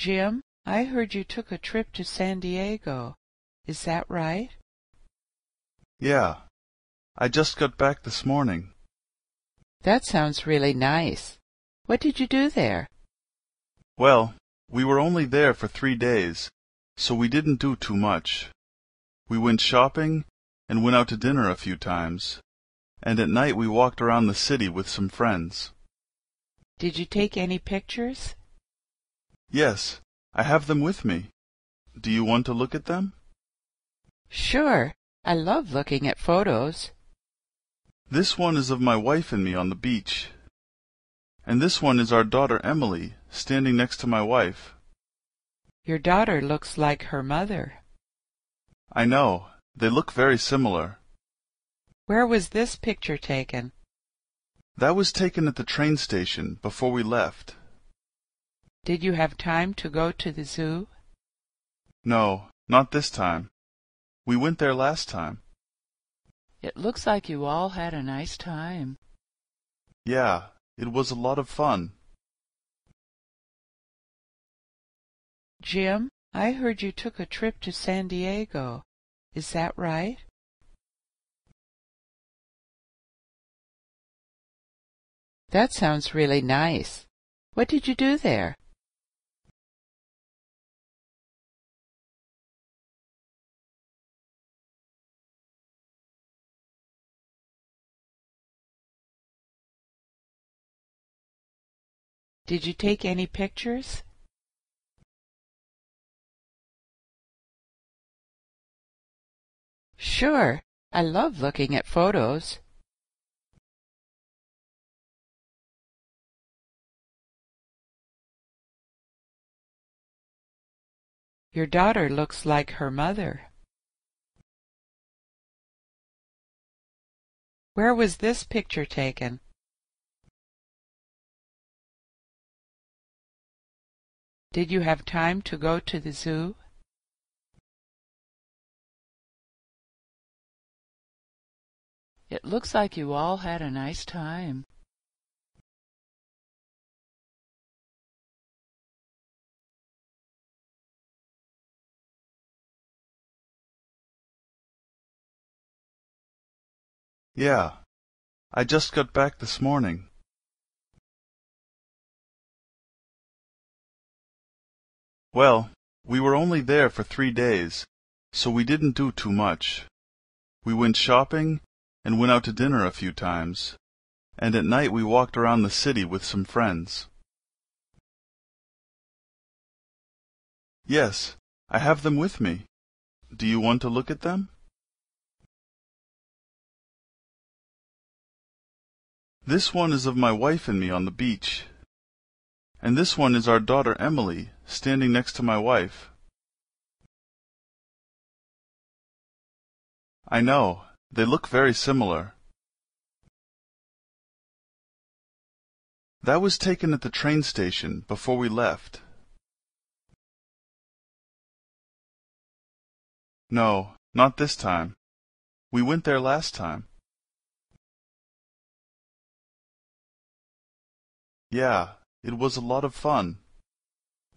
Jim, I heard you took a trip to San Diego. Is that right? Yeah. I just got back this morning. That sounds really nice. What did you do there? Well, we were only there for three days, so we didn't do too much. We went shopping and went out to dinner a few times, and at night we walked around the city with some friends. Did you take any pictures? Yes, I have them with me. Do you want to look at them? Sure. I love looking at photos. This one is of my wife and me on the beach. And this one is our daughter Emily, standing next to my wife. Your daughter looks like her mother. I know. They look very similar. Where was this picture taken? That was taken at the train station before we left. Did you have time to go to the zoo? No, not this time. We went there last time. It looks like you all had a nice time. Yeah, it was a lot of fun. Jim, I heard you took a trip to San Diego. Is that right? That sounds really nice. What did you do there? Did you take any pictures? Sure. I love looking at photos. Your daughter looks like her mother. Where was this picture taken? Did you have time to go to the zoo? It looks like you all had a nice time. Yeah. I just got back this morning. Well, we were only there for three days, so we didn't do too much. We went shopping and went out to dinner a few times, and at night we walked around the city with some friends. Yes, I have them with me. Do you want to look at them? This one is of my wife and me on the beach. And this one is our daughter Emily, standing next to my wife. I know. They look very similar. That was taken at the train station before we left. No, not this time. We went there last time. Yeah, it was a lot of fun.